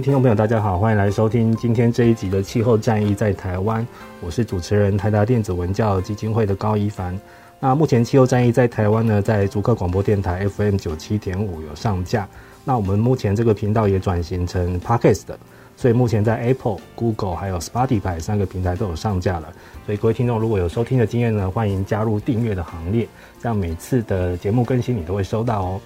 听众朋友，大家好，欢迎来收听今天这一集的《气候战役在台湾》，我是主持人台达电子文教基金会的高一凡。那目前《气候战役在台湾》呢，在竹客广播电台 FM 九七点五有上架。那我们目前这个频道也转型成 Podcast 的，所以目前在 Apple、Google 还有 Spotify 三个平台都有上架了。所以各位听众如果有收听的经验呢，欢迎加入订阅的行列，这样每次的节目更新你都会收到哦。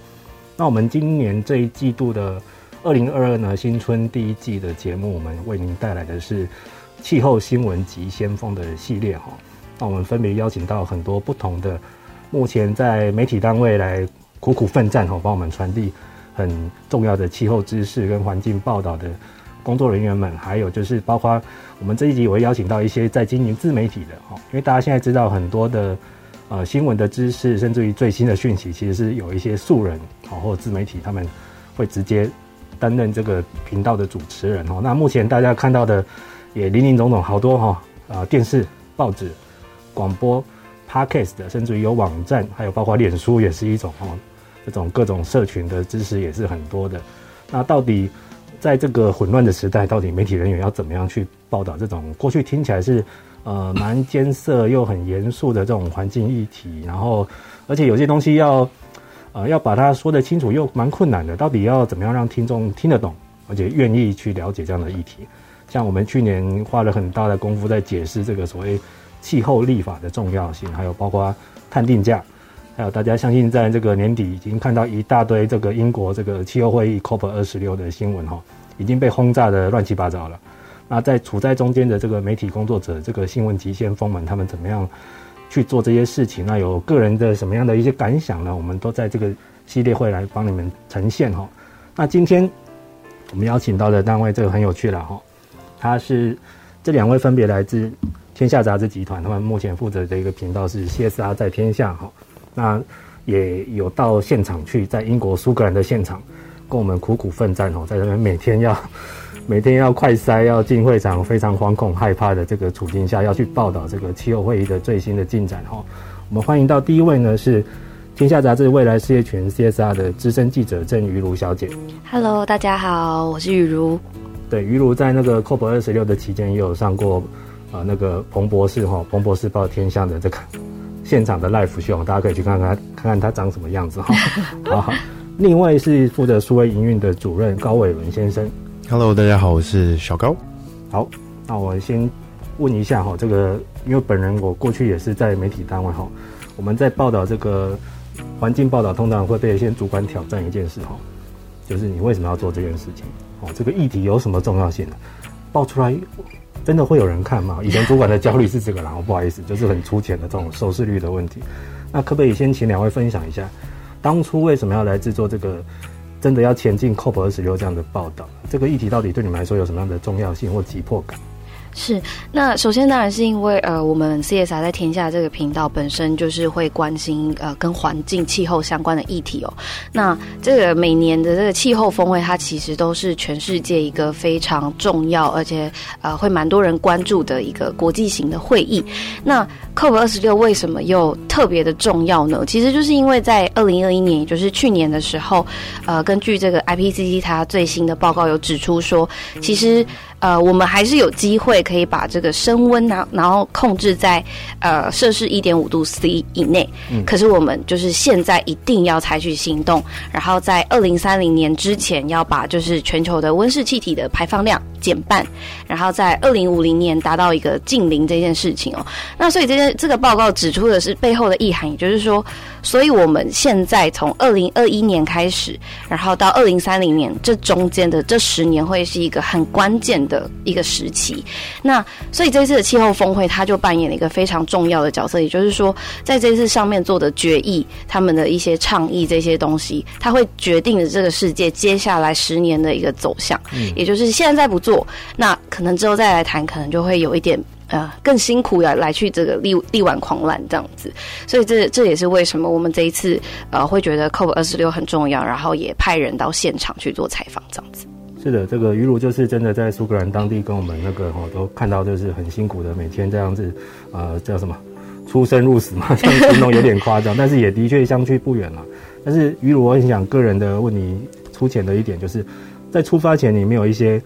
那我们今年这一季度的。二零二二呢，新春第一季的节目，我们为您带来的是气候新闻及先锋的系列哈。那我们分别邀请到很多不同的目前在媒体单位来苦苦奋战哈，帮我们传递很重要的气候知识跟环境报道的工作人员们，还有就是包括我们这一集我会邀请到一些在经营自媒体的哈，因为大家现在知道很多的呃新闻的知识，甚至于最新的讯息，其实是有一些素人好或自媒体他们会直接。担任这个频道的主持人哦，那目前大家看到的也林林总总好多哈啊，电视、报纸、广播、Podcast 的，甚至于有网站，还有包括脸书也是一种哦，这种各种社群的知识也是很多的。那到底在这个混乱的时代，到底媒体人员要怎么样去报道这种过去听起来是呃蛮艰涩又很严肃的这种环境议题？然后而且有些东西要。呃，要把它说得清楚又蛮困难的，到底要怎么样让听众听得懂，而且愿意去了解这样的议题？像我们去年花了很大的功夫在解释这个所谓气候立法的重要性，还有包括碳定价，还有大家相信在这个年底已经看到一大堆这个英国这个气候会议 COP 二十六的新闻哈，已经被轰炸的乱七八糟了。那在处在中间的这个媒体工作者，这个新闻极限锋们，他们怎么样？去做这些事情，那有个人的什么样的一些感想呢？我们都在这个系列会来帮你们呈现哈。那今天我们邀请到的单位，这个很有趣了哈。他是这两位分别来自天下杂志集团，他们目前负责的一个频道是 CSR 在天下哈。那也有到现场去，在英国苏格兰的现场，跟我们苦苦奋战哦，在这边每天要。每天要快塞，要进会场，非常惶恐害怕的这个处境下，要去报道这个气候会议的最新的进展哈。我们欢迎到第一位呢是天下杂志未来事业群 CSR 的资深记者郑瑜如小姐。Hello，大家好，我是瑜如。对，瑜如在那个 COP 二十六的期间也有上过呃那个彭博士哈，彭博士报天下的这个现场的 live show，大家可以去看看看看他长什么样子哈。好好，另外是负责数位营运的主任高伟伦先生。Hello，大家好，我是小高。好，那我先问一下哈，这个因为本人我过去也是在媒体单位哈，我们在报道这个环境报道，通常会被一些主管挑战一件事哈，就是你为什么要做这件事情？哦，这个议题有什么重要性呢？报出来真的会有人看吗？以前主管的焦虑是这个啦，我 不好意思，就是很粗浅的这种收视率的问题。那可不可以先请两位分享一下，当初为什么要来制作这个？真的要前进 COP 二十六这样的报道，这个议题到底对你们来说有什么样的重要性或急迫感？是，那首先当然是因为呃，我们 CSR 在天下这个频道本身就是会关心呃跟环境气候相关的议题哦。那这个每年的这个气候峰会，它其实都是全世界一个非常重要，而且呃会蛮多人关注的一个国际型的会议。那 COP 二十六为什么又特别的重要呢？其实就是因为在二零二一年，也就是去年的时候，呃，根据这个 IPCC 它最新的报告有指出说，其实。呃，我们还是有机会可以把这个升温呢，然后控制在呃摄氏一点五度 C 以内。嗯，可是我们就是现在一定要采取行动，然后在二零三零年之前要把就是全球的温室气体的排放量减半，然后在二零五零年达到一个近零这件事情哦。那所以这件这个报告指出的是背后的意涵，也就是说，所以我们现在从二零二一年开始，然后到二零三零年这中间的这十年会是一个很关键的一个时期。那所以这次的气候峰会，它就扮演了一个非常重要的角色，也就是说，在这次上面做的决议，他们的一些倡议这些东西，它会决定了这个世界接下来十年的一个走向。嗯，也就是现在不做，那可能之后再来谈，可能就会有一点。呃，更辛苦呀来去这个力力挽狂澜这样子，所以这这也是为什么我们这一次呃会觉得 COP 二十六很重要，然后也派人到现场去做采访这样子。是的，这个于如就是真的在苏格兰当地跟我们那个哈都看到就是很辛苦的每天这样子，呃叫什么出生入死嘛，这样形容有点夸张，但是也的确相去不远了。但是于如我很想个人的问你粗浅的一点，就是在出发前你没有一些。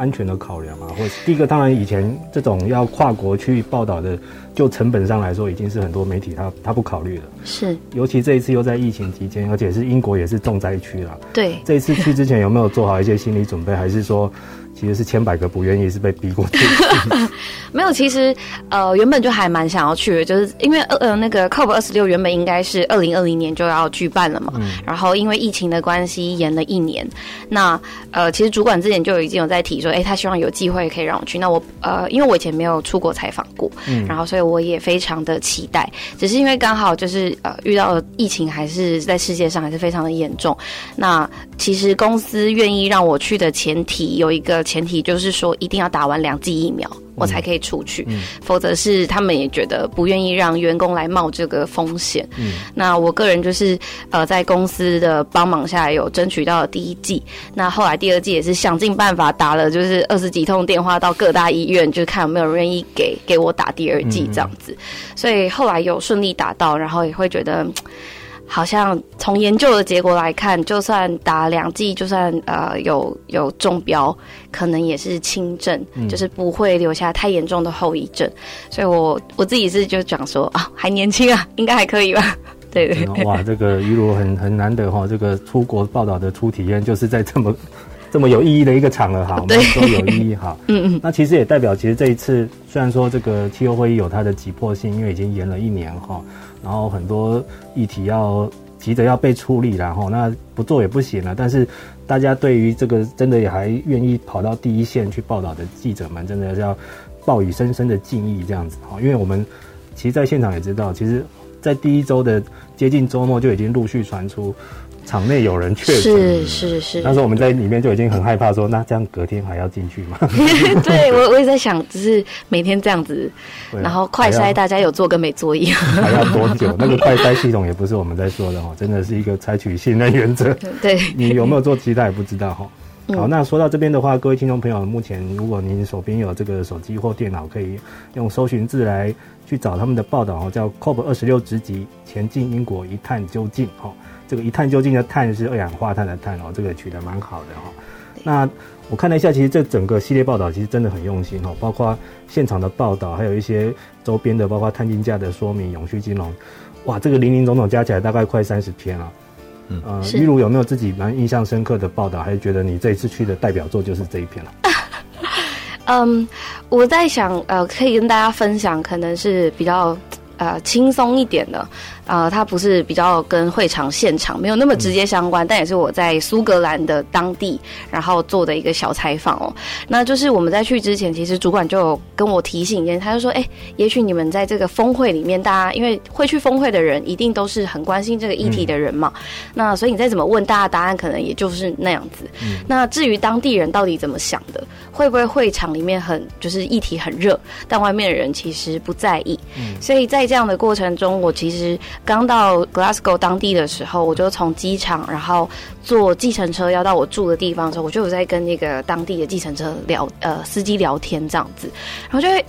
安全的考量啊，或者第一个，当然以前这种要跨国去报道的，就成本上来说，已经是很多媒体他他不考虑了。是，尤其这一次又在疫情期间，而且是英国也是重灾区了。对，这一次去之前有没有做好一些心理准备，还是说？其实是千百个不愿意，是被逼过去。没有，其实呃原本就还蛮想要去的，就是因为呃那个 COP 二十六原本应该是二零二零年就要举办了嘛，嗯、然后因为疫情的关系延了一年。那呃其实主管之前就已经有在提说，哎，他希望有机会可以让我去。那我呃因为我以前没有出国采访过，嗯，然后所以我也非常的期待。只是因为刚好就是呃遇到疫情还是在世界上还是非常的严重。那其实公司愿意让我去的前提有一个。前提就是说，一定要打完两剂疫苗，我才可以出去，否则是他们也觉得不愿意让员工来冒这个风险。嗯，那我个人就是呃，在公司的帮忙下，有争取到了第一剂。那后来第二剂也是想尽办法打了，就是二十几通电话到各大医院，就看有没有人愿意给给我打第二剂这样子。所以后来有顺利打到，然后也会觉得。好像从研究的结果来看，就算打两剂，就算呃有有中标，可能也是轻症，嗯、就是不会留下太严重的后遗症。所以我我自己是就讲说啊，还年轻啊，应该还可以吧？对对，对。哇，这个于如很很难得哈，这个出国报道的初体验，就是在这么 这么有意义的一个场合哈，我们说有意义哈。嗯嗯。那其实也代表，其实这一次虽然说这个气候会议有它的急迫性，因为已经延了一年哈。然后很多议题要急着要被处理，然后那不做也不行了。但是大家对于这个真的也还愿意跑到第一线去报道的记者们，真的是要报以深深的敬意，这样子哈。因为我们其实，在现场也知道，其实，在第一周的接近周末就已经陆续传出。场内有人确诊，是是是。那时候我们在里面就已经很害怕，说那这样隔天还要进去吗？对，我我也在想，只是每天这样子，然后快筛大家有做跟没做一样。还要多久？那个快筛系统也不是我们在说的哦，真的是一个采取信任原则。对，你有没有做其他也不知道哈。好，那说到这边的话，各位听众朋友，目前如果您手边有这个手机或电脑，可以用搜寻字来去找他们的报道哦，叫 COP 二十六直击，前进英国一探究竟哈。这个一探究竟的“碳”是二氧化碳的“碳”哦，这个取得蛮好的哈。那我看了一下，其实这整个系列报道其实真的很用心哈，包括现场的报道，还有一些周边的，包括碳计价的说明、永续金融，哇，这个零零总总加起来大概快三十篇了。嗯，呃，于如有没有自己蛮印象深刻的报道，还是觉得你这一次去的代表作就是这一篇了？嗯，我在想，呃，可以跟大家分享，可能是比较呃轻松一点的。呃，它不是比较跟会场现场没有那么直接相关，嗯、但也是我在苏格兰的当地，然后做的一个小采访哦。那就是我们在去之前，其实主管就有跟我提醒一件，他就说：“哎、欸，也许你们在这个峰会里面，大家因为会去峰会的人，一定都是很关心这个议题的人嘛。嗯、那所以你再怎么问，大家答案可能也就是那样子。嗯、那至于当地人到底怎么想的，会不会会场里面很就是议题很热，但外面的人其实不在意。嗯、所以在这样的过程中，我其实。刚到 Glasgow 当地的时候，我就从机场，然后坐计程车要到我住的地方的时候，我就有在跟那个当地的计程车聊，呃，司机聊天这样子，然后就会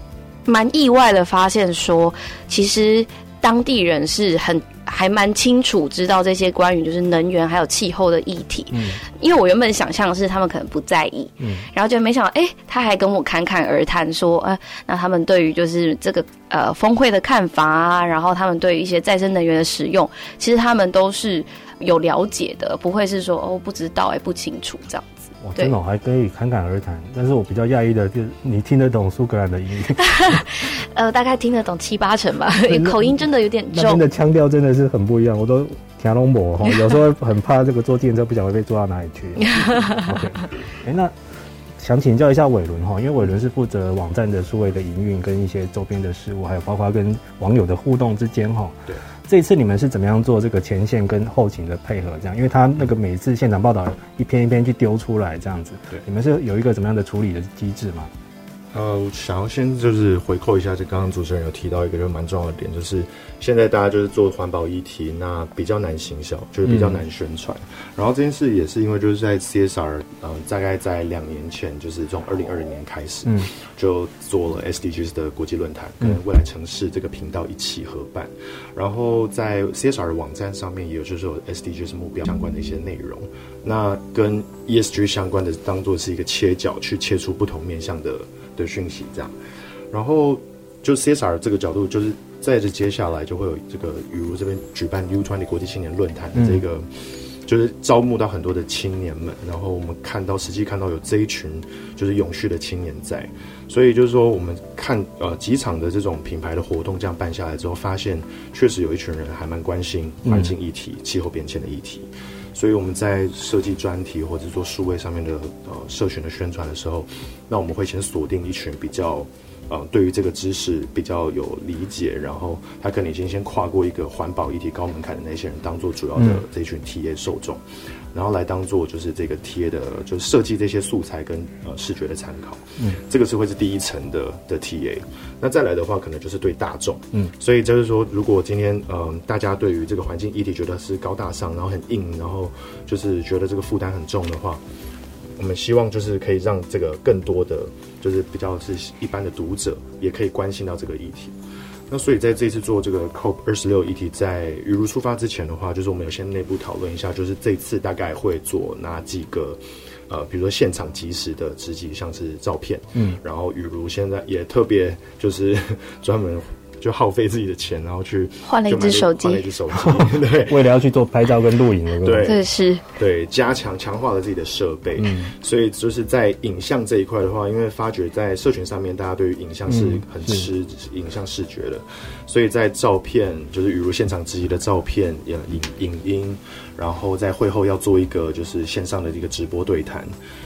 蛮意外的发现说，其实当地人是很。还蛮清楚知道这些关于就是能源还有气候的议题。嗯，因为我原本想象的是他们可能不在意，嗯，然后就没想到，哎、欸，他还跟我侃侃而谈说，呃，那他们对于就是这个呃峰会的看法啊，然后他们对于一些再生能源的使用，其实他们都是有了解的，不会是说哦不知道哎、欸、不清楚这样。哇，真的还可以侃侃而谈，但是我比较讶异的就是你听得懂苏格兰的英语？呃，大概听得懂七八成吧，口音真的有点重。那边的腔调真的是很不一样，我都听拢无哈，有时候很怕这个坐电车不晓得会被坐到哪里去。OK，哎、欸，那想请教一下伟伦哈，因为伟伦是负责网站的数位的营运跟一些周边的事务，还有包括跟网友的互动之间哈。对。这次你们是怎么样做这个前线跟后勤的配合？这样，因为他那个每次现场报道一篇一篇去丢出来，这样子，对，你们是有一个怎么样的处理的机制吗？呃，我想要先就是回扣一下，就刚刚主持人有提到一个就蛮重要的点，就是现在大家就是做环保议题，那比较难行销，就是比较难宣传。嗯、然后这件事也是因为就是在 CSR，呃，大概在两年前，就是从二零二零年开始，嗯，就做了 SDGs 的国际论坛，跟未来城市这个频道一起合办。嗯、然后在 CSR 的网站上面也有就是有 SDGs 目标相关的一些内容，那跟 ESG 相关的当做是一个切角，去切出不同面向的。的讯息这样，然后就 CSR 这个角度，就是在这接下来就会有这个，比如这边举办 U20 国际青年论坛的这个，嗯、就是招募到很多的青年们，然后我们看到实际看到有这一群就是永续的青年在，所以就是说我们看呃几场的这种品牌的活动这样办下来之后，发现确实有一群人还蛮关心环境议题、嗯、气候变迁的议题。所以我们在设计专题或者做数位上面的呃社群的宣传的时候，那我们会先锁定一群比较呃对于这个知识比较有理解，然后他可能已经先跨过一个环保议题高门槛的那些人，当做主要的这群体验受众。嗯然后来当做就是这个贴的，就是设计这些素材跟呃视觉的参考，嗯，这个是会是第一层的的 TA。那再来的话，可能就是对大众，嗯，所以就是说，如果今天嗯、呃、大家对于这个环境议题觉得是高大上，然后很硬，然后就是觉得这个负担很重的话，我们希望就是可以让这个更多的就是比较是一般的读者也可以关心到这个议题。那所以在这一次做这个 COP 二十六议题，在雨如出发之前的话，就是我们有先内部讨论一下，就是这次大概会做哪几个，呃，比如说现场即时的直击，像是照片，嗯，然后雨如现在也特别就是 专门。就耗费自己的钱，然后去换了一只手机，换了一只手机，对，为了要去做拍照跟录影的，对，这是。对加强强化了自己的设备，嗯，所以就是在影像这一块的话，因为发觉在社群上面，大家对于影像是很吃影像视觉的，所以在照片，就是比如现场直击的照片、影影音，然后在会后要做一个就是线上的一个直播对谈。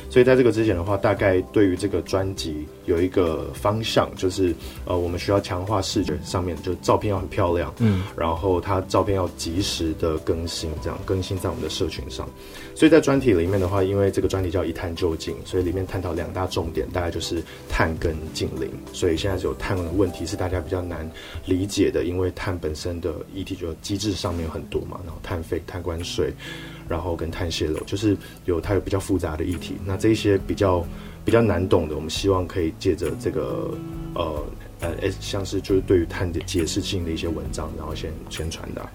所以在这个之前的话，大概对于这个专辑有一个方向，就是呃，我们需要强化视觉上面，就照片要很漂亮，嗯，然后它照片要及时的更新，这样更新在我们的社群上。所以在专题里面的话，因为这个专题叫一探究竟，所以里面探讨两大重点，大概就是碳跟净零。所以现在只有碳的问题是大家比较难理解的，因为碳本身的议题就机制上面有很多嘛，然后碳费、碳关税。然后跟碳泄漏，就是有它有比较复杂的议题。那这一些比较比较难懂的，我们希望可以借着这个呃呃，像是就是对于碳的解释性的一些文章，然后先先传达。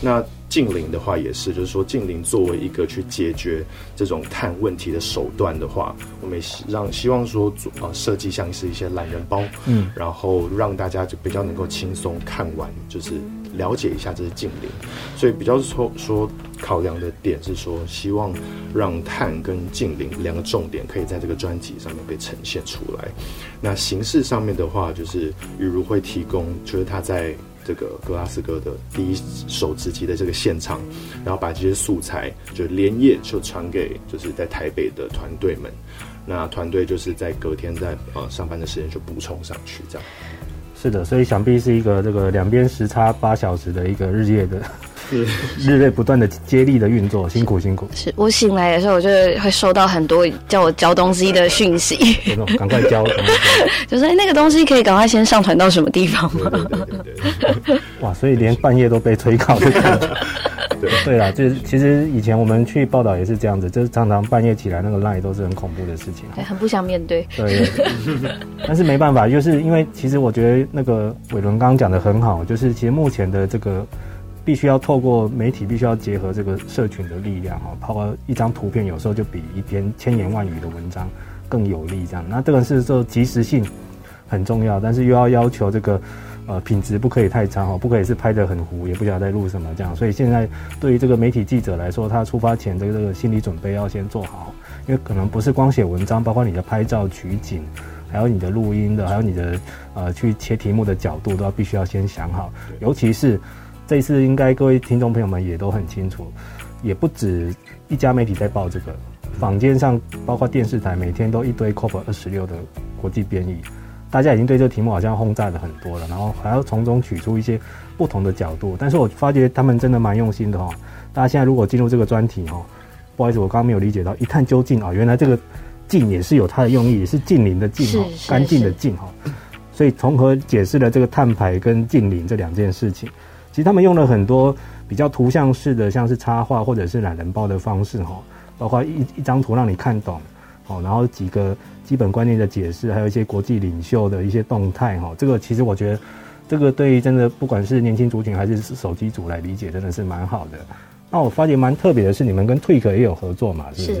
那近邻的话也是，就是说近邻作为一个去解决这种碳问题的手段的话，我们也希让希望说啊设计像是一些懒人包，嗯，然后让大家就比较能够轻松看完，就是。了解一下这是净零，所以比较说说考量的点是说，希望让碳跟净零两个重点可以在这个专辑上面被呈现出来。那形式上面的话，就是雨如会提供，就是他在这个格拉斯哥的第一手直击的这个现场，然后把这些素材就连夜就传给就是在台北的团队们，那团队就是在隔天在呃上班的时间就补充上去这样。是的，所以想必是一个这个两边时差八小时的一个日夜的，是 日夜不断的接力的运作，辛苦辛苦。是我醒来的时候，我就会收到很多叫我交东西的讯息，赶快交，就是那个东西可以赶快先上传到什么地方吗？对对对对哇，所以连半夜都被催稿的感觉。对 对啦，就是其实以前我们去报道也是这样子，就是常常半夜起来那个 line 都是很恐怖的事情，对，很不想面对。对，对，但是没办法，就是因为其实我觉得那个伟伦刚刚讲的很好，就是其实目前的这个必须要透过媒体，必须要结合这个社群的力量哈，包括一张图片，有时候就比一篇千言万语的文章更有力。这样，那这个是说及时性很重要，但是又要要求这个呃品质不可以太差哈，不可以是拍得很糊，也不晓得在录什么这样。所以现在对于这个媒体记者来说，他出发前的这个心理准备要先做好，因为可能不是光写文章，包括你的拍照取景。还有你的录音的，还有你的呃去切题目的角度，都要必须要先想好。尤其是这次，应该各位听众朋友们也都很清楚，也不止一家媒体在报这个，坊间上包括电视台，每天都一堆 COP 二十六的国际编译，大家已经对这个题目好像轰炸的很多了，然后还要从中取出一些不同的角度。但是我发觉他们真的蛮用心的哈。大家现在如果进入这个专题哈，不好意思，我刚刚没有理解到，一探究竟啊，原来这个。近也是有它的用意，也是近邻的近哈，干净的净哈，所以从何解释了这个碳排跟近邻这两件事情。其实他们用了很多比较图像式的，像是插画或者是懒人包的方式哈，包括一一张图让你看懂，哦，然后几个基本观念的解释，还有一些国际领袖的一些动态哈。这个其实我觉得，这个对于真的不管是年轻族群还是手机族来理解，真的是蛮好的。那我发觉蛮特别的是，你们跟 TWIC 也有合作嘛，是不是？是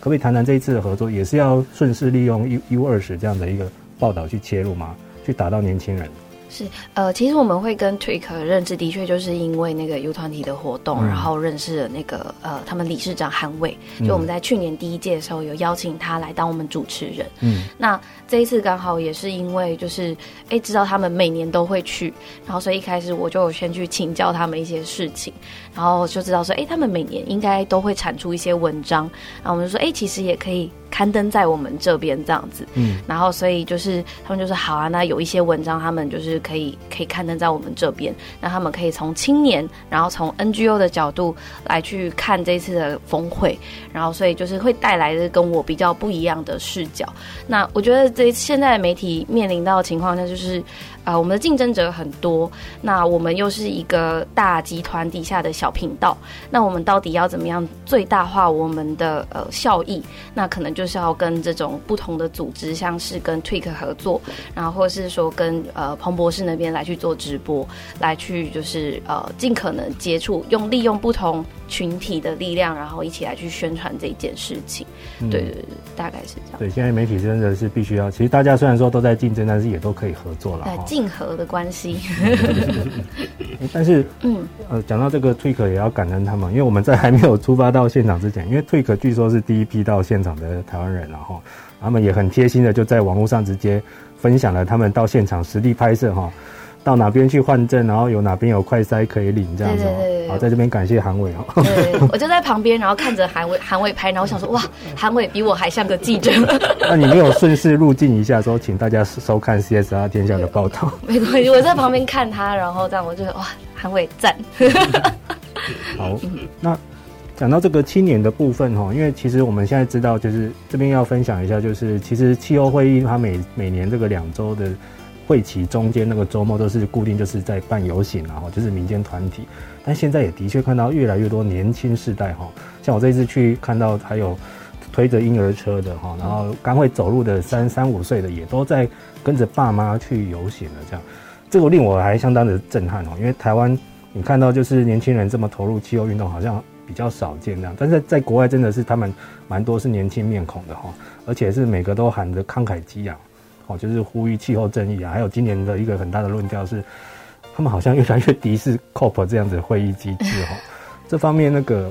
可不可以谈谈这一次的合作，也是要顺势利用 U U 二十这样的一个报道去切入吗？去打到年轻人？是，呃，其实我们会跟 TWIC 认识，的确就是因为那个 U 团体的活动，嗯、然后认识了那个呃，他们理事长韩伟。就我们在去年第一届的时候，有邀请他来当我们主持人。嗯，那这一次刚好也是因为就是哎、欸，知道他们每年都会去，然后所以一开始我就先去请教他们一些事情，然后就知道说，哎、欸，他们每年应该都会产出一些文章，然后我们就说，哎、欸，其实也可以。刊登在我们这边这样子，嗯，然后所以就是他们就是好啊，那有一些文章他们就是可以可以刊登在我们这边，那他们可以从青年，然后从 NGO 的角度来去看这次的峰会，然后所以就是会带来的跟我比较不一样的视角。那我觉得这现在媒体面临到的情况下就是。啊、呃，我们的竞争者很多，那我们又是一个大集团底下的小频道，那我们到底要怎么样最大化我们的呃效益？那可能就是要跟这种不同的组织，像是跟 Twik 合作，然后或是说跟呃彭博士那边来去做直播，来去就是呃尽可能接触，用利用不同群体的力量，然后一起来去宣传这件事情。嗯、对对对，大概是这样。对，现在媒体真的是必须要，其实大家虽然说都在竞争，但是也都可以合作了。竞合的关系，但是，嗯，呃，讲到这个 TWIC 也要感恩他们，因为我们在还没有出发到现场之前，因为 TWIC 据说是第一批到现场的台湾人，然后他们也很贴心的就在网络上直接分享了他们到现场实地拍摄哈。到哪边去换证，然后有哪边有快筛可以领这样子。好，在这边感谢韩伟哦。对，我就在旁边，然后看着韩伟韩伟拍，然后我想说哇，韩伟比我还像个记者。那你没有顺势入境一下，说请大家收看 CSR 天下的报道？没关系，我在旁边看他，然后这样我就哇，韩伟赞。好，那讲到这个青年的部分哈，因为其实我们现在知道，就是这边要分享一下，就是其实气候会议它每每年这个两周的。会期中间那个周末都是固定，就是在办游行，然后就是民间团体。但现在也的确看到越来越多年轻世代哈，像我这次去看到还有推着婴儿车的哈，然后刚会走路的三三五岁的也都在跟着爸妈去游行了。这样，这个令我还相当的震撼哦，因为台湾你看到就是年轻人这么投入气候运动，好像比较少见那样。但是在国外真的是他们蛮多是年轻面孔的哈，而且是每个都喊着慷慨激昂。哦，就是呼吁气候正义啊，还有今年的一个很大的论调是，他们好像越来越敌视 COP 这样子会议机制哦。这方面那个，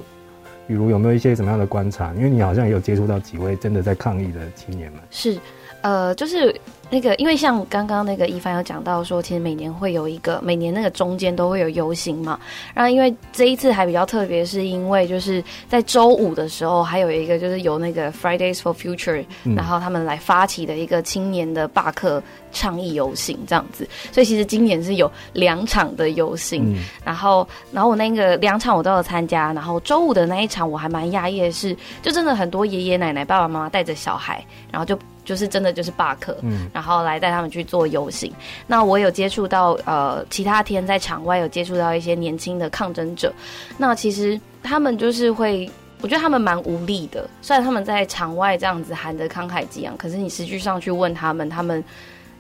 比如有没有一些什么样的观察？因为你好像也有接触到几位真的在抗议的青年们。是，呃，就是。那个，因为像刚刚那个一帆有讲到说，其实每年会有一个，每年那个中间都会有游行嘛。然后因为这一次还比较特别，是因为就是在周五的时候，还有一个就是由那个 Fridays for Future，然后他们来发起的一个青年的罢课倡议游行这样子。所以其实今年是有两场的游行，然后然后我那个两场我都有参加。然后周五的那一场我还蛮讶异的是，就真的很多爷爷奶奶、爸爸妈妈带着小孩，然后就。就是真的就是罢课，嗯，然后来带他们去做游行。那我有接触到呃，其他天在场外有接触到一些年轻的抗争者。那其实他们就是会，我觉得他们蛮无力的。虽然他们在场外这样子喊得慷慨激昂，可是你实际上去问他们，他们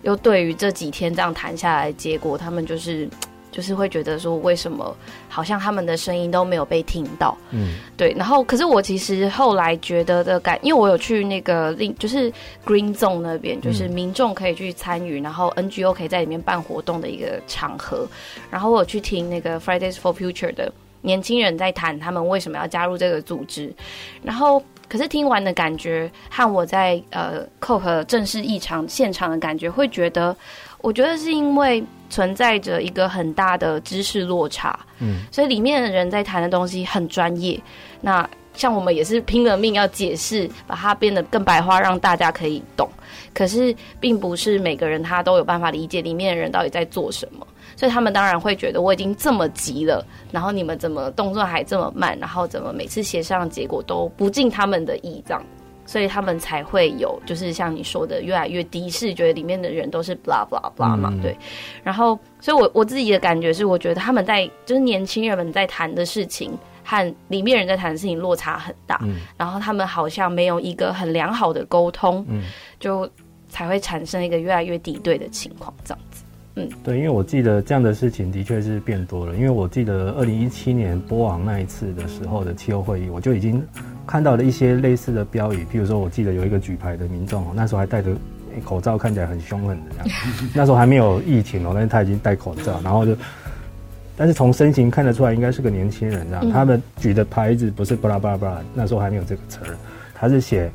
又对于这几天这样谈下来的结果，他们就是就是会觉得说，为什么好像他们的声音都没有被听到？嗯，对。然后，可是我其实后来觉得的感，因为我有去那个另就是 Green Zone 那边，就是民众可以去参与，然后 NGO 可以在里面办活动的一个场合。然后我有去听那个 Fridays for Future 的年轻人在谈他们为什么要加入这个组织，然后。可是听完的感觉和我在呃 COP 正式议场现场的感觉，会觉得，我觉得是因为存在着一个很大的知识落差，嗯，所以里面的人在谈的东西很专业。那像我们也是拼了命要解释，把它变得更白话，让大家可以懂。可是并不是每个人他都有办法理解里面的人到底在做什么。所以他们当然会觉得我已经这么急了，然后你们怎么动作还这么慢，然后怎么每次协商的结果都不尽他们的意，这样，所以他们才会有就是像你说的越来越敌视，觉得里面的人都是 blah blah blah 嘛，对。然后，所以我我自己的感觉是，我觉得他们在就是年轻人们在谈的事情和里面人在谈的事情落差很大，然后他们好像没有一个很良好的沟通，就才会产生一个越来越敌对的情况，这样子。嗯，对，因为我记得这样的事情的确是变多了。因为我记得二零一七年波昂那一次的时候的气候会议，我就已经看到了一些类似的标语。譬如说，我记得有一个举牌的民众，那时候还戴着口罩，看起来很凶狠的这样。那时候还没有疫情哦，但是他已经戴口罩，然后就，但是从身形看得出来，应该是个年轻人这样。他们举的牌子不是巴拉巴拉巴拉，那时候还没有这个词儿，他是写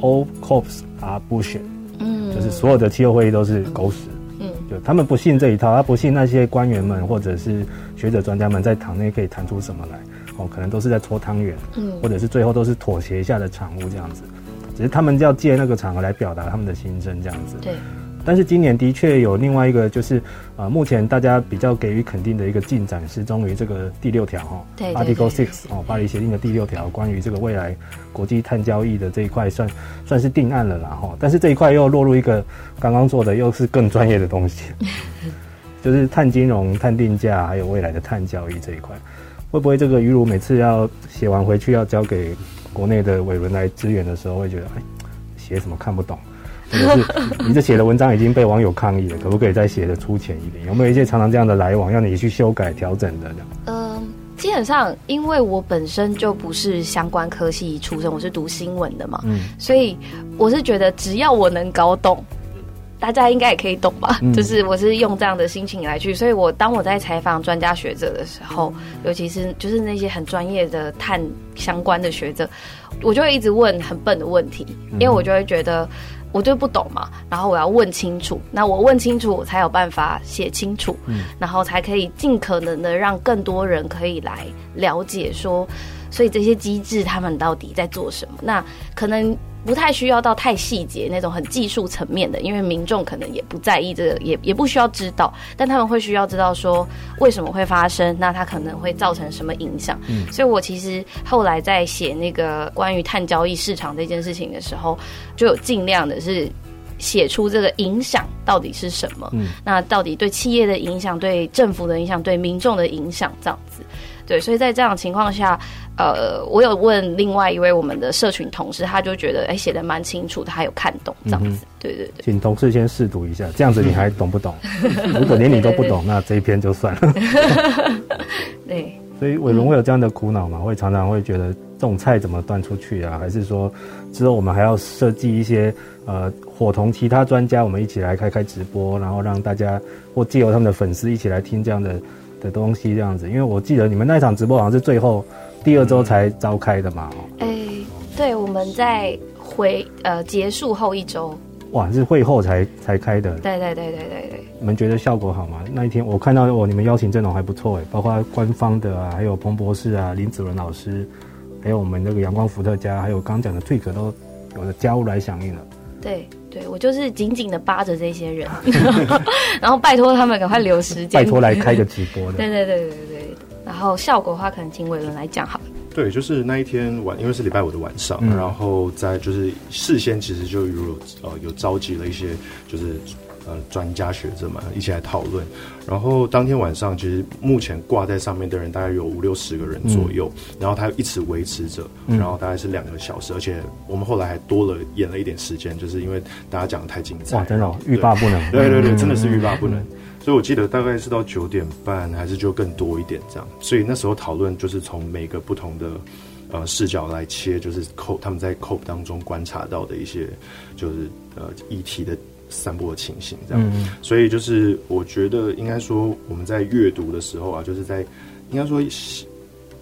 All COPs are bullshit，嗯，就是所有的气候会议都是狗屎。就他们不信这一套，他不信那些官员们或者是学者专家们在堂内可以谈出什么来，哦，可能都是在搓汤圆，嗯，或者是最后都是妥协下的产物这样子，只是他们要借那个场合来表达他们的心声这样子，对。但是今年的确有另外一个，就是呃，目前大家比较给予肯定的一个进展是，终于这个第六条哈，Article Six 哦，巴黎协定的第六条，关于这个未来国际碳交易的这一块，算算是定案了啦哈。但是这一块又落入一个刚刚做的又是更专业的东西，就是碳金融、碳定价，还有未来的碳交易这一块，会不会这个于如每次要写完回去要交给国内的伟伦来支援的时候，会觉得哎，写什么看不懂？或者是你这写的文章已经被网友抗议了，可不可以再写的粗浅一点？有没有一些常常这样的来往，要你去修改调整的？嗯、呃，基本上因为我本身就不是相关科系出身，我是读新闻的嘛，嗯，所以我是觉得只要我能搞懂，大家应该也可以懂吧？嗯、就是我是用这样的心情来去，所以我当我在采访专家学者的时候，尤其是就是那些很专业的碳相关的学者，我就会一直问很笨的问题，因为我就会觉得。我就不懂嘛，然后我要问清楚，那我问清楚，我才有办法写清楚，嗯，然后才可以尽可能的让更多人可以来了解说，所以这些机制他们到底在做什么？那可能。不太需要到太细节那种很技术层面的，因为民众可能也不在意这个，也也不需要知道，但他们会需要知道说为什么会发生，那它可能会造成什么影响。嗯，所以我其实后来在写那个关于碳交易市场这件事情的时候，就有尽量的是写出这个影响到底是什么，嗯，那到底对企业的影响、对政府的影响、对民众的影响这样子。对，所以在这样的情况下，呃，我有问另外一位我们的社群同事，他就觉得哎，写的蛮清楚的，他有看懂这样子。嗯、对对对，请同事先试读一下，这样子你还懂不懂？如果连你都不懂，那这一篇就算了。对，所以伟伦会有这样的苦恼嘛？会常常会觉得这种菜怎么端出去啊？还是说之后我们还要设计一些呃，伙同其他专家，我们一起来开开直播，然后让大家或借由他们的粉丝一起来听这样的。的东西这样子，因为我记得你们那一场直播好像是最后第二周才召开的嘛。哎、欸，对，我们在回呃结束后一周。哇，是会后才才开的。对对对对对对。你们觉得效果好吗？那一天我看到哦，你们邀请阵容还不错哎，包括官方的啊，还有彭博士啊、林子伦老师，还有我们那个阳光伏特加，还有刚刚讲的 Twig 都有的加入来响应了。对。对，我就是紧紧的扒着这些人，然后拜托他们赶快留时间，拜托来开个直播的。对对对对对，然后效果的话，可能请伟伦来讲好了。对，就是那一天晚，因为是礼拜五的晚上，嗯、然后在就是事先其实就有呃有召集了一些就是。呃，专家学者们一起来讨论，然后当天晚上其实目前挂在上面的人大概有五六十个人左右，嗯、然后他一直维持着，然后大概是两个小时，嗯、而且我们后来还多了演了一点时间，就是因为大家讲的太精彩，哇，真的欲罢不能，对对对，真的是欲罢不能。所以我记得大概是到九点半，还是就更多一点这样。所以那时候讨论就是从每个不同的呃视角来切，就是 COPE 他们在 COPE 当中观察到的一些就是呃议题的散播的情形这样。嗯、所以就是我觉得应该说我们在阅读的时候啊，就是在应该说。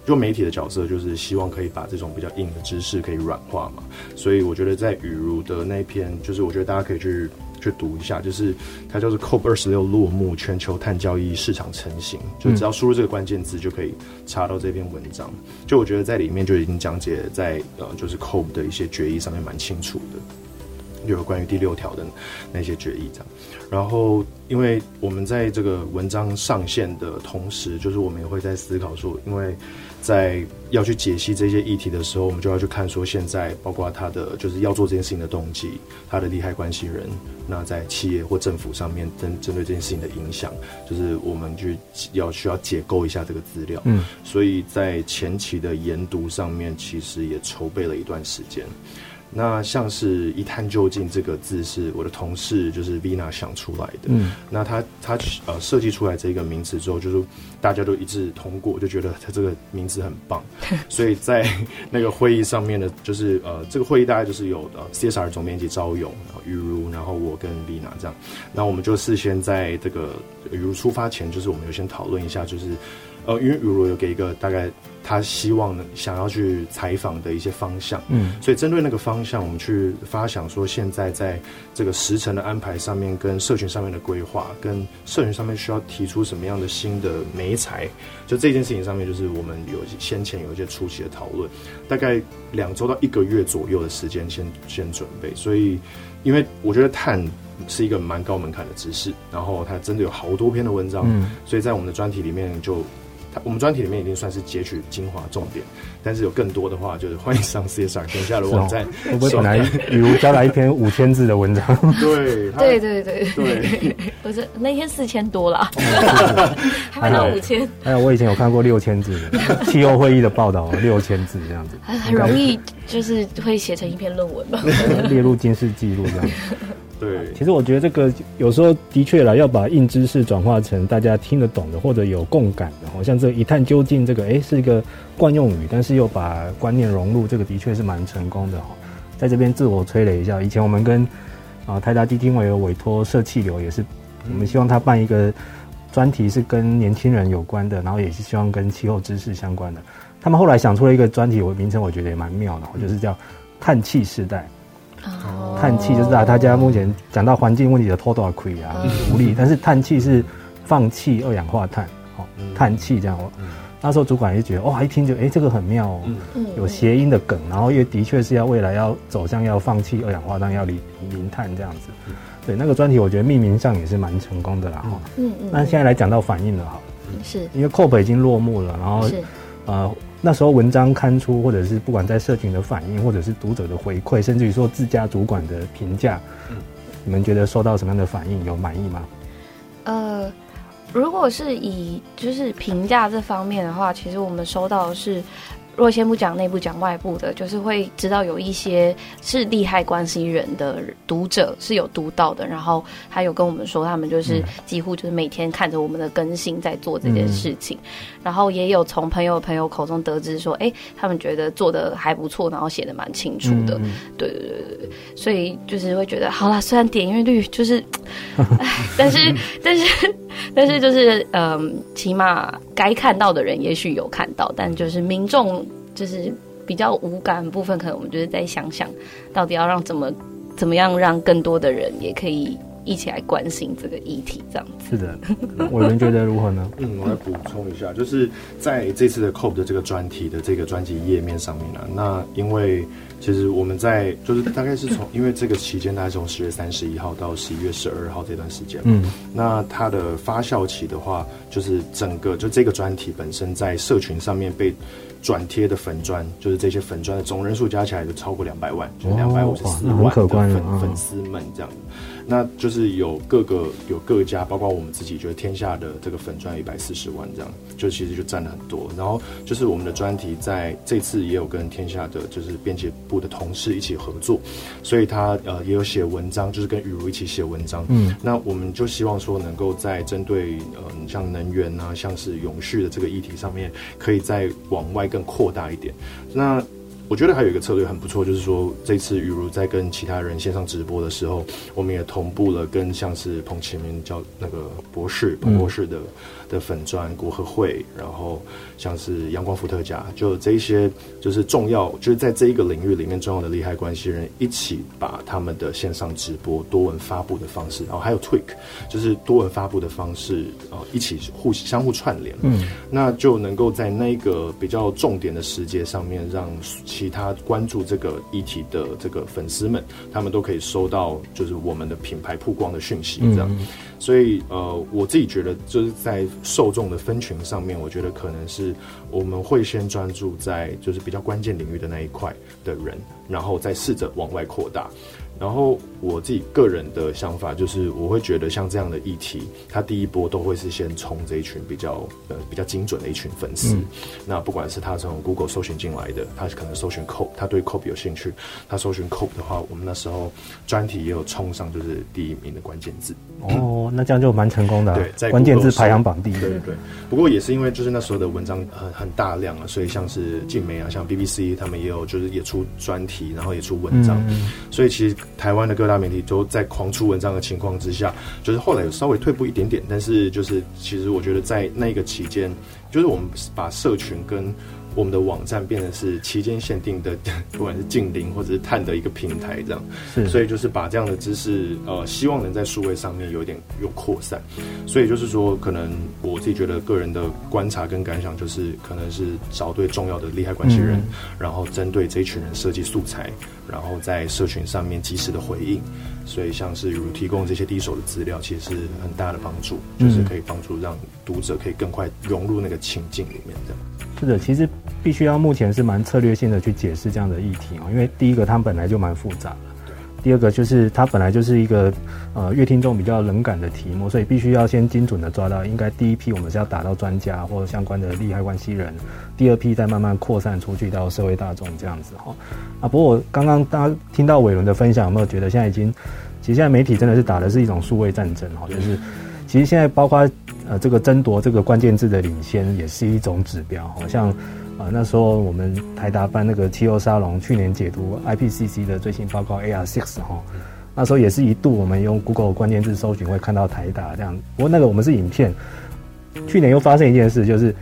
就媒体的角色，就是希望可以把这种比较硬的知识可以软化嘛。所以我觉得在雨如的那篇，就是我觉得大家可以去去读一下，就是它叫做 COP 二十六落幕，全球碳交易市场成型。就只要输入这个关键字，就可以查到这篇文章。就我觉得在里面就已经讲解在呃，就是 COP 的一些决议上面蛮清楚的，就有关于第六条的那些决议这样。然后，因为我们在这个文章上线的同时，就是我们也会在思考说，因为。在要去解析这些议题的时候，我们就要去看说，现在包括他的就是要做这件事情的动机，他的利害关系人，那在企业或政府上面针针对这件事情的影响，就是我们去要需要解构一下这个资料。嗯，所以在前期的研读上面，其实也筹备了一段时间。那像是一探究竟这个字是我的同事就是 Vina 想出来的。嗯，那他他呃设计出来这个名词之后，就是大家都一致通过，就觉得他这个名字很棒。所以在那个会议上面呢，就是呃这个会议大概就是有呃 CSR 总编辑赵勇，然后雨如，然后我跟 Vina 这样。那我们就事先在这个雨如出发前，就是我们有先讨论一下，就是。呃，因为雨如有给一个大概他希望呢，想要去采访的一些方向，嗯，所以针对那个方向，我们去发想说，现在在这个时程的安排上面，跟社群上面的规划，跟社群上面需要提出什么样的新的媒材，就这件事情上面，就是我们有先前有一些初期的讨论，大概两周到一个月左右的时间先先准备。所以，因为我觉得碳是一个蛮高门槛的知识，然后它真的有好多篇的文章，嗯，所以在我们的专题里面就。我们专题里面已经算是截取精华重点，但是有更多的话，就是欢迎上 CSR 天下的网站。会不会本来比如交来一篇五千字的文章？对对对对对，不是那天四千多了，还没到五千。还有我以前有看过六千字的气候会议的报道，六千字这样子，很容易就是会写成一篇论文吧，列入金氏记录这样。对，其实我觉得这个有时候的确啦，要把硬知识转化成大家听得懂的或者有共感的，好像这一探究竟这个，哎，是一个惯用语，但是又把观念融入，这个的确是蛮成功的哈。在这边自我催泪一下，以前我们跟啊台达基金委有委托社气流，也是我们希望他办一个专题是跟年轻人有关的，然后也是希望跟气候知识相关的。他们后来想出了一个专题，我名称我觉得也蛮妙的，就是叫叹气时代。碳气就是啊，大家目前讲到环境问题的拖多少亏啊，无力。但是碳气是放弃二氧化碳，哦，碳气这样。那时候主管也觉得，哇，一听就哎，这个很妙哦，有谐音的梗。然后也的确是要未来要走向要放弃二氧化碳，要零零碳这样子。对，那个专题我觉得命名上也是蛮成功的啦。哈，嗯嗯。那现在来讲到反应了，哈，是因为 COP 已经落幕了，然后呃。那时候文章刊出，或者是不管在社群的反应，或者是读者的回馈，甚至于说自家主管的评价，嗯，你们觉得收到什么样的反应？有满意吗？呃，如果是以就是评价这方面的话，其实我们收到的是。如果先不讲内部，讲外部的，就是会知道有一些是利害关系人的读者是有读到的，然后他有跟我们说，他们就是几乎就是每天看着我们的更新在做这件事情，嗯、然后也有从朋友朋友口中得知说，哎，他们觉得做的还不错，然后写的蛮清楚的，嗯、对对对对，所以就是会觉得，好啦，虽然点阅率就是，但是 但是但是就是嗯，起码该看到的人也许有看到，但就是民众。就是比较无感部分，可能我们就是再想想，到底要让怎么怎么样让更多的人也可以一起来关心这个议题，这样子。是的，我们觉得如何呢？嗯，我来补充一下，就是在这次的 COPE 的这个专题的这个专辑页面上面呢、啊，那因为。其实我们在就是大概是从，因为这个期间大概从十月三十一号到十一月十二号这段时间，嗯，那它的发酵期的话，就是整个就这个专题本身在社群上面被转贴的粉砖，就是这些粉砖的总人数加起来就超过两百万，哦、就两百五十四万的粉、哦、粉丝们这样。那就是有各个有各家，包括我们自己，就是天下的这个粉专一百四十万这样，就其实就占了很多。然后就是我们的专题在这次也有跟天下的就是编辑部的同事一起合作，所以他呃也有写文章，就是跟雨如一起写文章。嗯，那我们就希望说能够在针对嗯、呃、像能源啊，像是永续的这个议题上面，可以再往外更扩大一点。那我觉得还有一个策略很不错，就是说这次雨如在跟其他人线上直播的时候，我们也同步了跟像是彭启明教那个博士彭博士的。嗯的粉砖国和会，然后像是阳光伏特加，就这一些就是重要，就是在这一个领域里面重要的利害关系人一起把他们的线上直播多文发布的方式，然后还有 Tweak，就是多文发布的方式，呃，一起互相互串联，嗯，那就能够在那个比较重点的时节上面，让其他关注这个议题的这个粉丝们，他们都可以收到就是我们的品牌曝光的讯息，这样。嗯所以，呃，我自己觉得就是在受众的分群上面，我觉得可能是我们会先专注在就是比较关键领域的那一块的人，然后再试着往外扩大。然后我自己个人的想法就是，我会觉得像这样的议题，它第一波都会是先冲这一群比较呃比较精准的一群粉丝。嗯、那不管是他从 Google 搜寻进来的，他可能搜寻 COPE，他对 COPE 有兴趣，他搜寻 COPE 的话，我们那时候专题也有冲上就是第一名的关键字。哦，那这样就蛮成功的、啊。对，在关键字排行榜第一。对对对。不过也是因为就是那时候的文章很很大量啊，所以像是镜媒啊，像 BBC 他们也有就是也出专题，然后也出文章，嗯、所以其实。台湾的各大媒体都在狂出文章的情况之下，就是后来有稍微退步一点点，但是就是其实我觉得在那个期间，就是我们把社群跟我们的网站变成是期间限定的，不管是近邻或者是碳的一个平台，这样，是，所以就是把这样的知识，呃，希望能在数位上面有一点有扩散，所以就是说，可能我自己觉得个人的观察跟感想，就是可能是找对重要的利害关系人，嗯、然后针对这一群人设计素材，然后在社群上面及时的回应，所以像是如提供这些第一手的资料，其实是很大的帮助，就是可以帮助让读者可以更快融入那个情境里面，这样。是的，其实必须要目前是蛮策略性的去解释这样的议题哦，因为第一个它本来就蛮复杂的，第二个就是它本来就是一个呃乐听众比较冷感的题目，所以必须要先精准的抓到，应该第一批我们是要打到专家或者相关的利害关系人，第二批再慢慢扩散出去到社会大众这样子哈。啊，不过我刚刚大家听到伟伦的分享，有没有觉得现在已经，其实现在媒体真的是打的是一种数位战争哈，就是其实现在包括。呃，这个争夺这个关键字的领先也是一种指标，好像啊那时候我们台达办那个气候沙龙去年解读 IPCC 的最新报告 AR6 哈，那时候也是一度我们用 Google 关键字搜寻会看到台达这样，不过那个我们是影片，去年又发生一件事，就是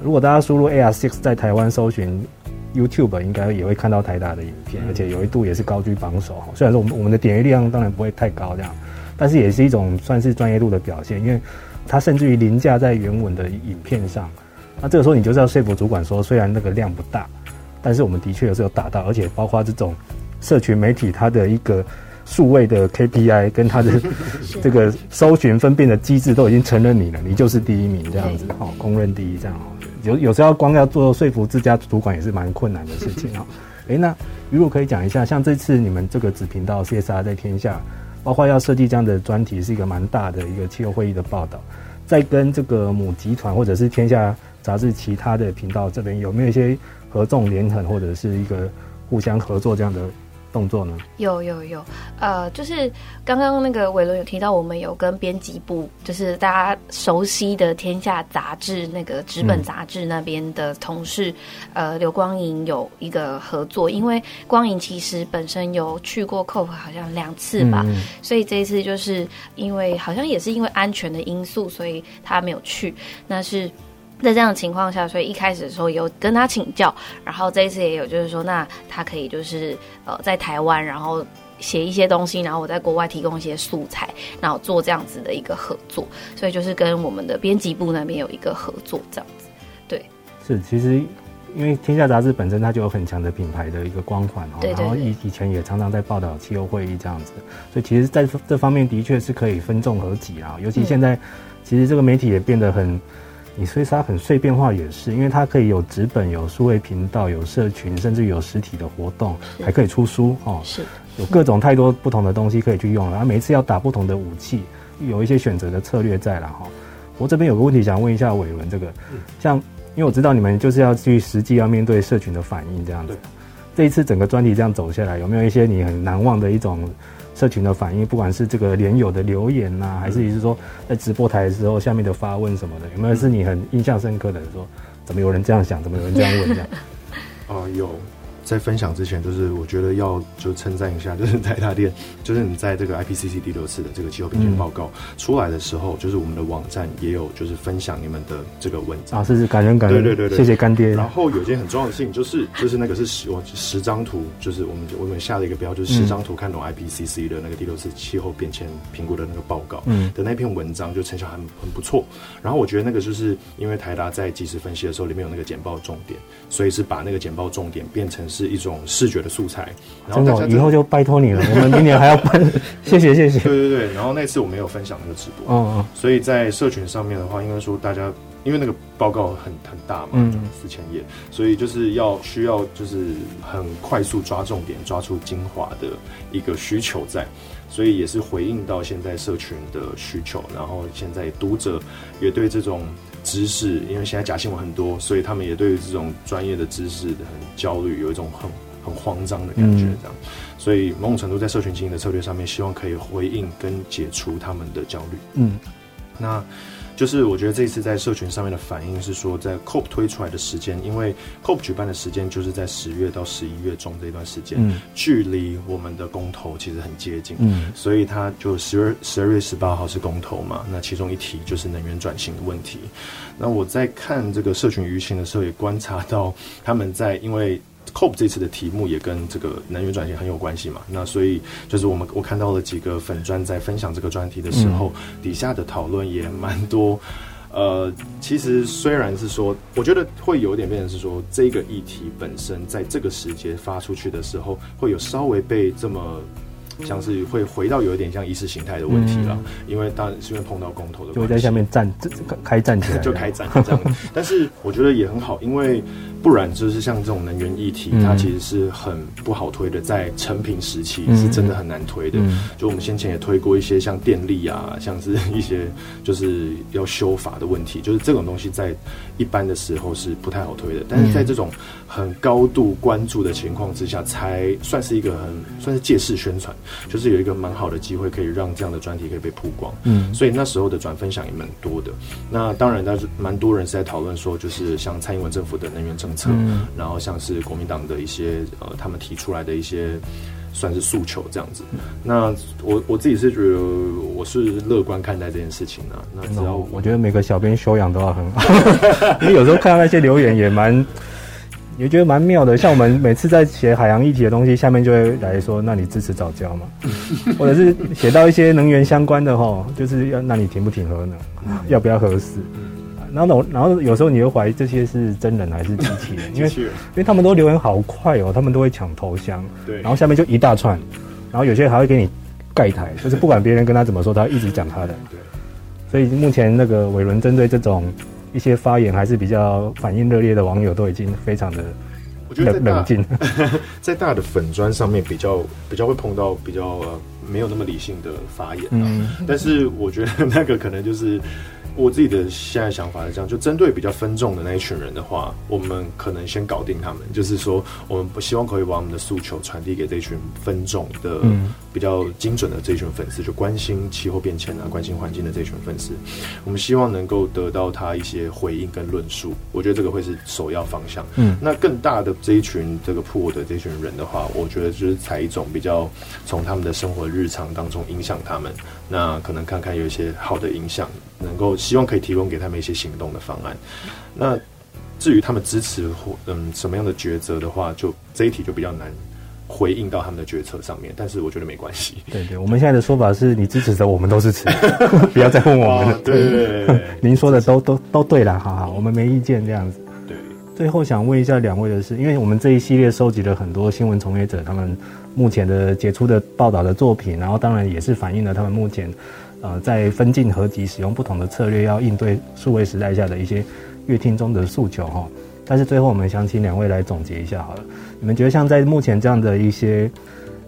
如果大家输入 AR6 在台湾搜寻 YouTube，应该也会看到台达的影片，而且有一度也是高居榜首。虽然说我们我们的点阅量当然不会太高这样，但是也是一种算是专业度的表现，因为。它甚至于凌驾在原文的影片上，那这个时候你就是要说服主管说，虽然那个量不大，但是我们的确有时候打到，而且包括这种社群媒体它的一个数位的 KPI 跟它的 这个搜寻分辨的机制都已经承认你了，你就是第一名这样子，哦，公认第一这样哦。有有时候光要做说服自家主管也是蛮困难的事情啊。诶、欸，那如果可以讲一下，像这次你们这个子频道 CSR 在天下。包括要设计这样的专题，是一个蛮大的一个气候会议的报道，在跟这个母集团或者是天下杂志其他的频道这边有没有一些合纵连横或者是一个互相合作这样的？动作呢？有有有，呃，就是刚刚那个伟伦有提到，我们有跟编辑部，就是大家熟悉的《天下》杂志那个纸本杂志那边的同事，嗯、呃，刘光莹有一个合作，因为光莹其实本身有去过 COP 好像两次吧，嗯、所以这一次就是因为好像也是因为安全的因素，所以他没有去，那是。在这样的情况下，所以一开始的时候有跟他请教，然后这一次也有就是说，那他可以就是呃在台湾，然后写一些东西，然后我在国外提供一些素材，然后做这样子的一个合作，所以就是跟我们的编辑部那边有一个合作这样子。对，是其实因为天下杂志本身它就有很强的品牌的一个光环哦，然后以以前也常常在报道气候会议这样子，所以其实在这方面的确是可以分众合集啊，尤其现在、嗯、其实这个媒体也变得很。你所以它很碎片化也是，因为它可以有纸本、有数位频道、有社群，甚至有实体的活动，还可以出书哦。是，有各种太多不同的东西可以去用了。然后每一次要打不同的武器，有一些选择的策略在了哈。我这边有个问题想问一下伟伦，这个像因为我知道你们就是要去实际要面对社群的反应这样子。这一次整个专题这样走下来，有没有一些你很难忘的一种？社群的反应，不管是这个连友的留言呐、啊，还是也是说在直播台的时候下面的发问什么的，有没有是你很印象深刻的？说怎么有人这样想，怎么有人这样问这样？哦，有。在分享之前，就是我觉得要就称赞一下，就是台大电，就是你在这个 IPCC 第六次的这个气候变迁报告出来的时候，嗯、就是我们的网站也有就是分享你们的这个文章啊，是是感恩感恩，对对对对，谢谢干爹。然后有一件很重要的事情，就是就是那个是十我十张图，就是我们我们下了一个标，就是十张图看懂 IPCC 的那个第六次气候变迁评估的那个报告嗯的那篇文章，就成效很很不错。然后我觉得那个就是因为台达在即时分析的时候，里面有那个简报重点，所以是把那个简报重点变成是一种视觉的素材，然后真的，以后就拜托你了。我们明年还要办，谢谢谢谢。对对对，然后那次我没有分享那个直播，嗯嗯，所以在社群上面的话，应该说大家因为那个报告很很大嘛，嗯，四千页，所以就是要需要就是很快速抓重点，抓出精华的一个需求在，所以也是回应到现在社群的需求，然后现在读者也对这种。知识，因为现在假新闻很多，所以他们也对于这种专业的知识很焦虑，有一种很很慌张的感觉，这样。嗯、所以某种程度在社群经营的策略上面，希望可以回应跟解除他们的焦虑。嗯，那。就是我觉得这一次在社群上面的反应是说，在 COP 推出来的时间，因为 COP 举办的时间就是在十月到十一月中这一段时间，嗯，距离我们的公投其实很接近，嗯，所以他就十二十二月十八号是公投嘛，那其中一题就是能源转型的问题。那我在看这个社群舆情的时候，也观察到他们在因为。COP 这次的题目也跟这个能源转型很有关系嘛，那所以就是我们我看到了几个粉专在分享这个专题的时候，嗯、底下的讨论也蛮多。呃，其实虽然是说，我觉得会有点变成是说，这个议题本身在这个时节发出去的时候，会有稍微被这么。像是会回到有一点像意识形态的问题了，嗯、因为当然是因为碰到公投的关系，就在下面站，开战起来，就开战这样。但是我觉得也很好，因为不然就是像这种能源议题，嗯、它其实是很不好推的，在成品时期是真的很难推的。嗯、就我们先前也推过一些像电力啊，像是一些就是要修法的问题，就是这种东西在一般的时候是不太好推的，但是在这种很高度关注的情况之下，才算是一个很算是借势宣传。就是有一个蛮好的机会，可以让这样的专题可以被曝光，嗯，所以那时候的转分享也蛮多的。那当然，但是蛮多人是在讨论说，就是像蔡英文政府的能源政策，嗯，然后像是国民党的一些呃，他们提出来的一些算是诉求这样子。那我我自己是觉得我是乐观看待这件事情的。那只要我，我觉得每个小编修养都要很好，因为有时候看到那些留言也蛮。也觉得蛮妙的，像我们每次在写海洋议题的东西，下面就会来说，那你支持早教吗？或者是写到一些能源相关的哈，就是要那你停不停核能，要不要核四？然后然后有时候你又怀疑这些是真人还是机器人，因为因为他们都留言好快哦，他们都会抢头香，对，然后下面就一大串，然后有些人还会给你盖台，就是不管别人跟他怎么说，他一直讲他的，对，所以目前那个伟伦针对这种。一些发言还是比较反应热烈的网友都已经非常的，我觉得冷静，在大的粉砖上面比较比较会碰到比较、呃、没有那么理性的发言，嗯，但是我觉得那个可能就是。我自己的现在想法是这样，就针对比较分众的那一群人的话，我们可能先搞定他们。就是说，我们不希望可以把我们的诉求传递给这群分众的比较精准的这群粉丝，就关心气候变迁啊、关心环境的这群粉丝。我们希望能够得到他一些回应跟论述。我觉得这个会是首要方向。嗯，那更大的这一群这个破的这群人的话，我觉得就是采一种比较从他们的生活日常当中影响他们。那可能看看有一些好的影响，能够希望可以提供给他们一些行动的方案。那至于他们支持或嗯什么样的抉择的话，就这一题就比较难回应到他们的决策上面。但是我觉得没关系。对对，我们现在的说法是你支持的，我们都支持，不要再问我们了。对对对，对，您说的都都都对了，好好，我们没意见这样子。对。最后想问一下两位的是，因为我们这一系列收集了很多新闻从业者他们。目前的杰出的报道的作品，然后当然也是反映了他们目前呃，在分镜合集使用不同的策略，要应对数位时代下的一些阅听中的诉求哈。但是最后，我们想请两位来总结一下好了。你们觉得像在目前这样的一些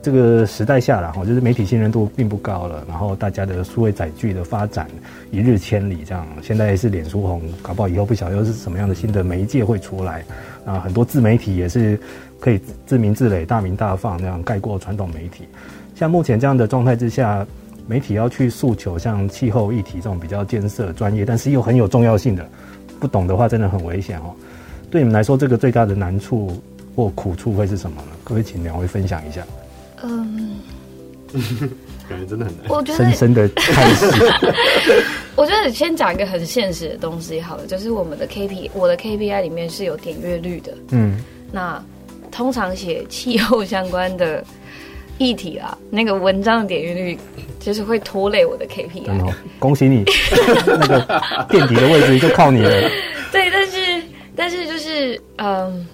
这个时代下啦，哈，就是媒体信任度并不高了，然后大家的数位载具的发展一日千里，这样现在是脸书红，搞不好以后不晓得又是什么样的新的媒介会出来啊。很多自媒体也是可以自鸣自擂、大鸣大放，那样盖过传统媒体。像目前这样的状态之下，媒体要去诉求像气候议题这种比较艰涩、专业，但是又很有重要性的，不懂的话真的很危险哦。对你们来说，这个最大的难处或苦处会是什么呢？可不可以请两位分享一下？嗯，感觉真的很难。我觉得深深的开始。我觉得先讲一个很现实的东西好了，就是我们的 KPI，我的 KPI 里面是有点阅率的。嗯，那通常写气候相关的议题啦，那个文章的点阅率就是会拖累我的 KPI。嗯，恭喜你，那个垫底的位置就靠你了。对，但是。但是就是嗯，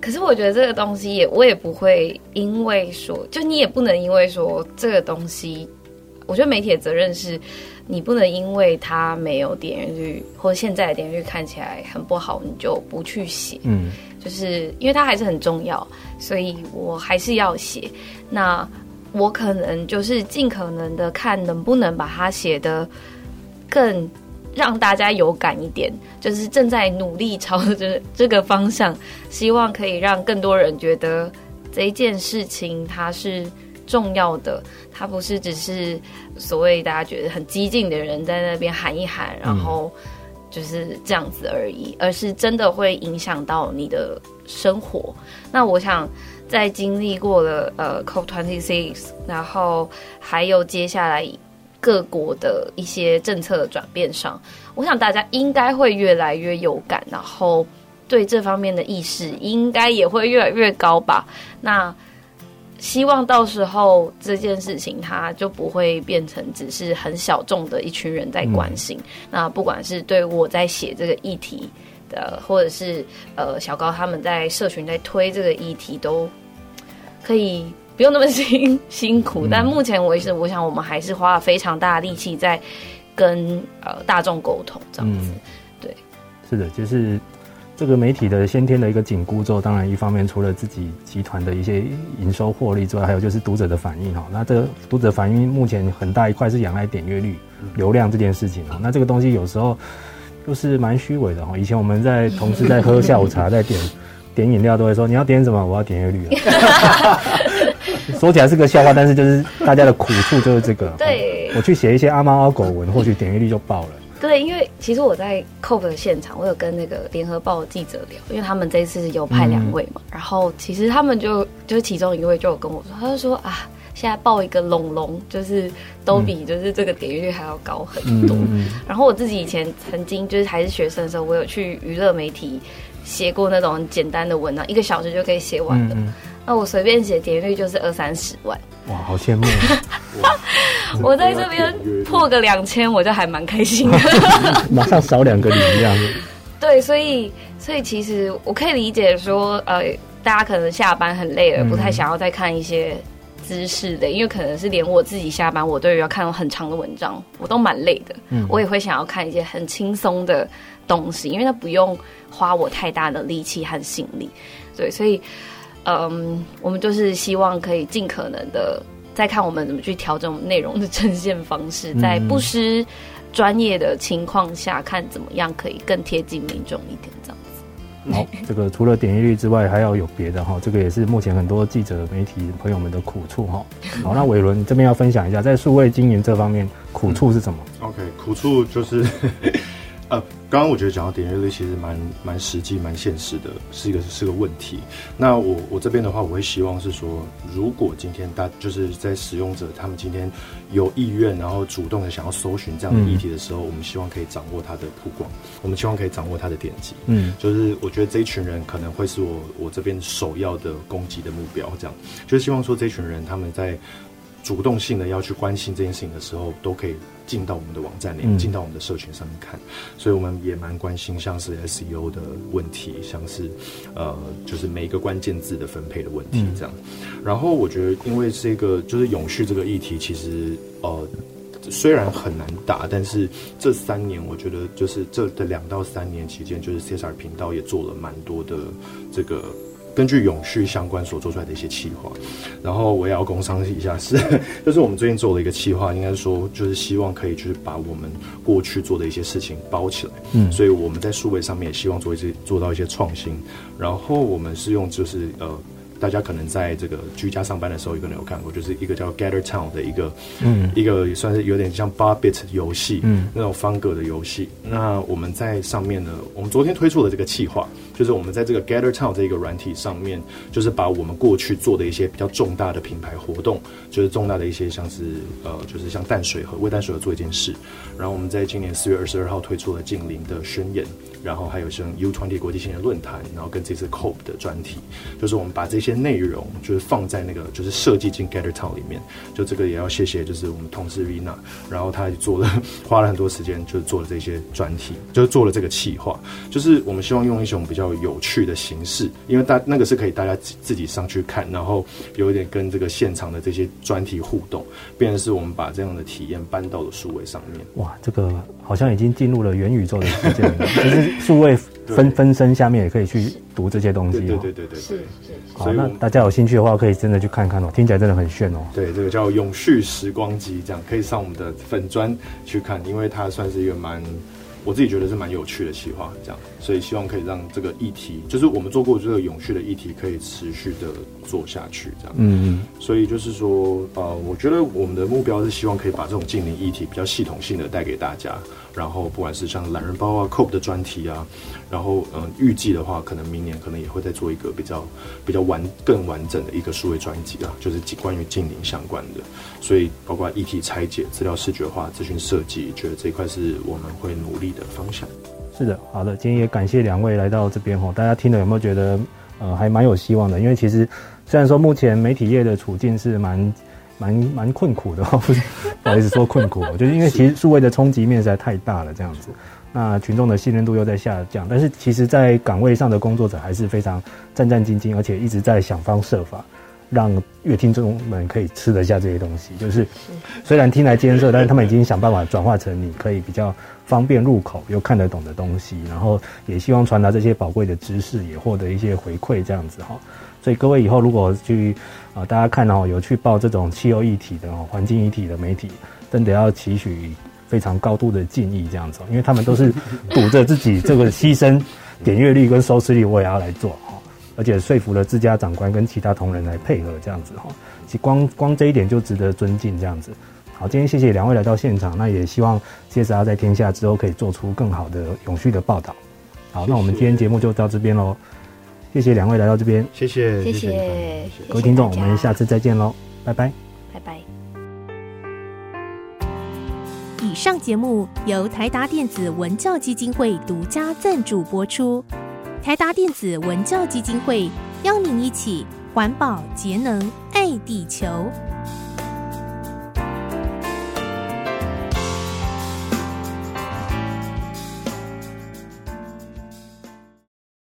可是我觉得这个东西也我也不会因为说，就你也不能因为说这个东西，我觉得媒体的责任是，你不能因为它没有点阅率，或者现在的点阅率看起来很不好，你就不去写。嗯，就是因为它还是很重要，所以我还是要写。那我可能就是尽可能的看能不能把它写得更。让大家有感一点，就是正在努力朝着这个方向，希望可以让更多人觉得这一件事情它是重要的，它不是只是所谓大家觉得很激进的人在那边喊一喊，然后就是这样子而已，而是真的会影响到你的生活。那我想在经历过了呃 COP26，然后还有接下来。各国的一些政策的转变上，我想大家应该会越来越有感，然后对这方面的意识应该也会越来越高吧。那希望到时候这件事情它就不会变成只是很小众的一群人在关心。嗯、那不管是对我在写这个议题的，或者是呃小高他们在社群在推这个议题，都可以。不用那么辛 辛苦，但目前为止，我想我们还是花了非常大的力气在跟呃大众沟通这样子。对，是的，就是这个媒体的先天的一个紧箍咒。当然，一方面除了自己集团的一些营收获利之外，还有就是读者的反应哈。那这个读者反应目前很大一块是仰赖点阅率、流量这件事情哈。那这个东西有时候就是蛮虚伪的哈。以前我们在同事在喝下午茶，在点 点饮料，都会说你要点什么？我要点阅率啊。说起来是个笑话，但是就是大家的苦处就是这个。对，我去写一些阿猫阿狗文，或许点阅率就爆了。对，因为其实我在 COP 的现场，我有跟那个联合报的记者聊，因为他们这一次有派两位嘛，嗯、然后其实他们就就是其中一位就有跟我说，他就说啊，现在报一个龙龙，就是都比就是这个点击率还要高很多。嗯、然后我自己以前曾经就是还是学生的时候，我有去娱乐媒体写过那种简单的文章，一个小时就可以写完的。嗯那我随便写点阅率就是二三十万，哇，好羡慕！我在这边破个两千，我就还蛮开心的。马上少两个零这样子。对，所以所以其实我可以理解说，呃，大家可能下班很累了，不太想要再看一些知识的，因为可能是连我自己下班，我都要看很长的文章，我都蛮累的。嗯，我也会想要看一些很轻松的东西，因为它不用花我太大的力气和心力。对，所以。嗯，我们就是希望可以尽可能的再看我们怎么去调整我们内容的呈现方式，在不失专业的情况下，看怎么样可以更贴近民众一点，这样子。好，这个除了点击率之外，还要有别的哈，这个也是目前很多记者媒体朋友们的苦处哈。好，那伟伦这边要分享一下，在数位经营这方面苦处是什么？嗯，OK，苦处就是。呃，刚刚我觉得讲到点阅率其实蛮蛮实际、蛮现实的，是一个是个问题。那我我这边的话，我会希望是说，如果今天大就是在使用者他们今天有意愿，然后主动的想要搜寻这样的议题的时候，嗯、我们希望可以掌握它的曝光，我们希望可以掌握它的点击。嗯，就是我觉得这一群人可能会是我我这边首要的攻击的目标，这样就是希望说这群人他们在。主动性的要去关心这件事情的时候，都可以进到我们的网站里面，进、嗯、到我们的社群上面看。所以我们也蛮关心像是 SEO 的问题，像是呃，就是每一个关键字的分配的问题这样。嗯、然后我觉得，因为这个就是永续这个议题，其实呃。虽然很难打，但是这三年我觉得就是这的两到三年期间，就是 CSR 频道也做了蛮多的这个。根据永续相关所做出来的一些企划，然后我也要工商一下，是 就是我们最近做了一个企划，应该说就是希望可以就是把我们过去做的一些事情包起来，嗯，所以我们在数位上面也希望做一些做到一些创新，然后我们是用就是呃。大家可能在这个居家上班的时候，有可能有看过，就是一个叫 Gather Town 的一个，嗯，一个也算是有点像八 bit 游戏，嗯，那种方格的游戏。那我们在上面呢，我们昨天推出的这个企划，就是我们在这个 Gather Town 这个软体上面，就是把我们过去做的一些比较重大的品牌活动，就是重大的一些像是呃，就是像淡水河为淡水河做一件事。然后我们在今年四月二十二号推出了近零的宣言。然后还有像 U20 国际青年论坛，然后跟这次 COP 的专题，就是我们把这些内容就是放在那个就是设计进 Gather Town 里面，就这个也要谢谢就是我们同事 Vina，然后他做了 花了很多时间，就是做了这些专题，就是做了这个企划，就是我们希望用一种比较有趣的形式，因为大那个是可以大家自己上去看，然后有一点跟这个现场的这些专题互动，变成是我们把这样的体验搬到了数位上面。哇，这个好像已经进入了元宇宙的世界了，就是。数位分分身下面也可以去读这些东西哦。对对对对对。好，那大家有兴趣的话，可以真的去看看哦，听起来真的很炫哦。对，这个叫永续时光机，这样可以上我们的粉砖去看，因为它算是一个蛮。我自己觉得是蛮有趣的企划，这样，所以希望可以让这个议题，就是我们做过这个永续的议题，可以持续的做下去，这样。嗯嗯。所以就是说，呃，我觉得我们的目标是希望可以把这种近邻议题比较系统性的带给大家，然后不管是像懒人包啊、COP 的专题啊，然后嗯，预计的话，可能明年可能也会再做一个比较比较完更完整的一个数位专辑啊，就是关于净零相关的。所以包括议题拆解、资料视觉化、资讯设计，觉得这一块是我们会努力的方向。是的，好的，今天也感谢两位来到这边哈，大家听了有没有觉得呃还蛮有希望的？因为其实虽然说目前媒体业的处境是蛮蛮蛮困苦的，不好意思说困苦，就是因为其实数位的冲击面实在太大了，这样子，那群众的信任度又在下降，但是其实在岗位上的工作者还是非常战战兢兢，而且一直在想方设法。让乐听众们可以吃得下这些东西，就是虽然听来艰涩，但是他们已经想办法转化成你可以比较方便入口又看得懂的东西，然后也希望传达这些宝贵的知识，也获得一些回馈，这样子哈。所以各位以后如果去啊，大家看哦，有去报这种气候议题的哦，环境议题的媒体，真的要期许非常高度的敬意，这样子，因为他们都是 赌着自己这个牺牲点阅率跟收视率，我也要来做哈。而且说服了自家长官跟其他同仁来配合，这样子哈，其光光这一点就值得尊敬，这样子。好，今天谢谢两位来到现场，那也希望 CSR 在天下之后可以做出更好的永续的报道。好，那我们今天节目就到这边喽，谢谢两位来到这边，谢谢，谢谢，各位听众，我们下次再见喽，拜拜，拜拜。以上节目由台达电子文教基金会独家赞助播出。台达电子文教基金会邀您一起环保节能爱地球。